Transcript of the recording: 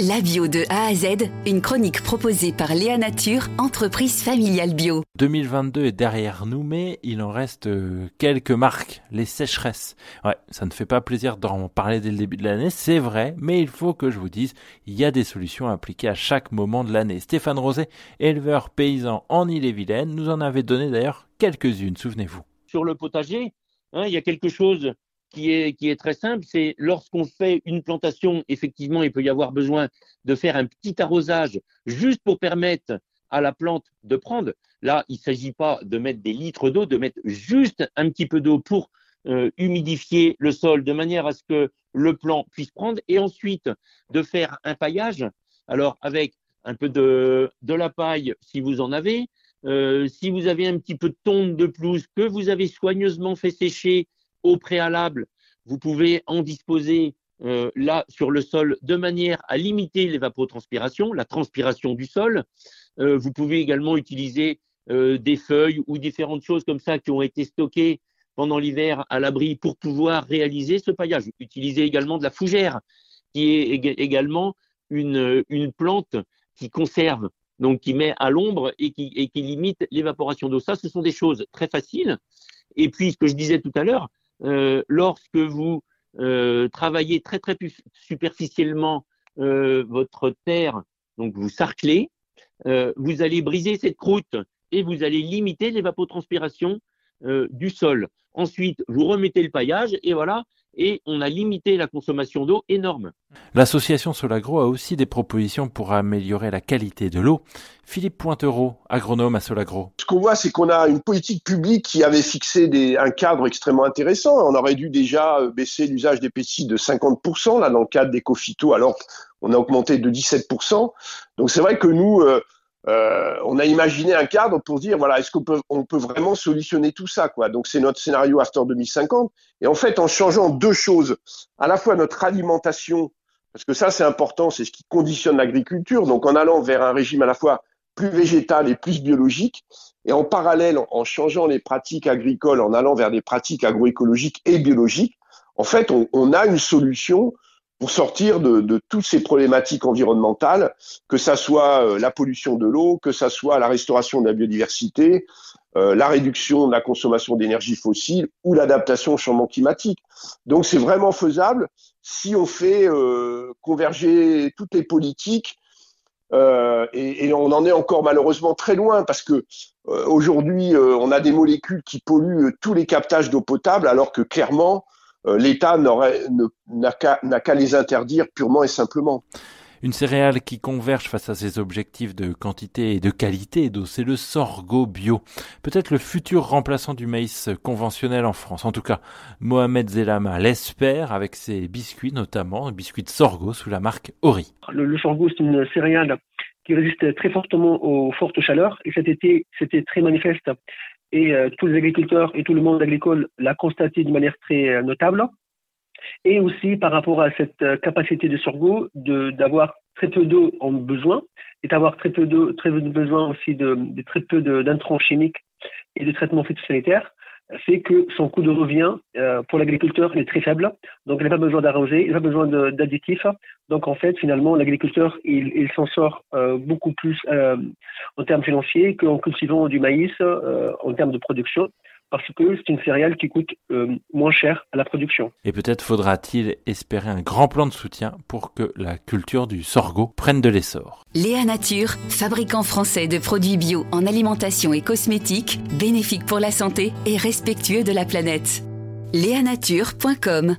La bio de A à Z, une chronique proposée par Léa Nature, entreprise familiale bio. 2022 est derrière nous, mais il en reste euh, quelques marques, les sécheresses. Ouais, ça ne fait pas plaisir d'en parler dès le début de l'année, c'est vrai, mais il faut que je vous dise, il y a des solutions appliquées à chaque moment de l'année. Stéphane Rosé, éleveur paysan en Ille-et-Vilaine, nous en avait donné d'ailleurs quelques-unes, souvenez-vous. Sur le potager, hein, il y a quelque chose qui est, qui est très simple, c'est lorsqu'on fait une plantation, effectivement, il peut y avoir besoin de faire un petit arrosage juste pour permettre à la plante de prendre. Là, il ne s'agit pas de mettre des litres d'eau, de mettre juste un petit peu d'eau pour euh, humidifier le sol de manière à ce que le plant puisse prendre et ensuite de faire un paillage. Alors, avec un peu de, de la paille si vous en avez, euh, si vous avez un petit peu de tonde de pelouse que vous avez soigneusement fait sécher au préalable, vous pouvez en disposer euh, là sur le sol de manière à limiter l'évapotranspiration, la transpiration du sol. Euh, vous pouvez également utiliser euh, des feuilles ou différentes choses comme ça qui ont été stockées pendant l'hiver à l'abri pour pouvoir réaliser ce paillage. Utilisez également de la fougère, qui est également une, plante qui conserve, donc qui met à l'ombre et qui, et qui limite l'évaporation d'eau. Ça, ce sont des choses très faciles. Et puis, ce que je disais tout à l'heure, lorsque vous euh, travaillez très très superficiellement euh, votre terre, donc vous sarclez, vous allez briser cette croûte et vous allez limiter l'évapotranspiration du sol. Ensuite, vous remettez le paillage et voilà, et on a limité la consommation d'eau énorme. L'association Solagro a aussi des propositions pour améliorer la qualité de l'eau. Philippe Pointereau, agronome à Solagro. Ce qu'on voit, c'est qu'on a une politique publique qui avait fixé des, un cadre extrêmement intéressant. On aurait dû déjà euh, baisser l'usage des pesticides de 50% là dans le cadre des cophyto, alors qu'on a augmenté de 17%. Donc c'est vrai que nous, euh, euh, on a imaginé un cadre pour dire voilà est-ce qu'on peut on peut vraiment solutionner tout ça quoi. Donc c'est notre scénario after 2050 et en fait en changeant deux choses à la fois notre alimentation parce que ça c'est important c'est ce qui conditionne l'agriculture donc en allant vers un régime à la fois plus végétal et plus biologique et en parallèle en changeant les pratiques agricoles en allant vers des pratiques agroécologiques et biologiques en fait on, on a une solution pour sortir de, toutes ces problématiques environnementales, que ça soit euh, la pollution de l'eau, que ça soit la restauration de la biodiversité, euh, la réduction de la consommation d'énergie fossile ou l'adaptation au changement climatique. Donc c'est vraiment faisable si on fait euh, converger toutes les politiques. Euh, et, et, on en est encore malheureusement très loin parce que aujourd'hui on a des molécules qui polluent tous les captages d'eau potable alors que clairement l'État n'a qu'à les interdire purement et simplement. Une céréale qui converge face à ses objectifs de quantité et de qualité d'eau, c'est le sorgho bio. Peut-être le futur remplaçant du maïs conventionnel en France. En tout cas, Mohamed Zelama l'espère avec ses biscuits, notamment biscuits de sorgho sous la marque Ori. Le, le sorgho, c'est une céréale qui résiste très fortement aux fortes chaleurs et cet été, c'était très manifeste et euh, tous les agriculteurs et tout le monde agricole l'a constaté de manière très euh, notable. Et aussi par rapport à cette euh, capacité de sorgho d'avoir très peu d'eau en besoin et d'avoir très peu d'eau, très peu de besoin aussi de, de très peu d'intrants chimiques et de traitements phytosanitaires fait que son coût de revient euh, pour l'agriculteur est très faible. Donc, il n'a pas besoin d'arroser, il n'a pas besoin d'additifs. Donc, en fait, finalement, l'agriculteur, il, il s'en sort euh, beaucoup plus euh, en termes financiers qu'en cultivant du maïs en termes de production parce que c'est une céréale qui coûte euh, moins cher à la production. Et peut-être faudra-t-il espérer un grand plan de soutien pour que la culture du sorgho prenne de l'essor. Léa Nature, fabricant français de produits bio en alimentation et cosmétiques, bénéfique pour la santé et respectueux de la planète. Léanature.com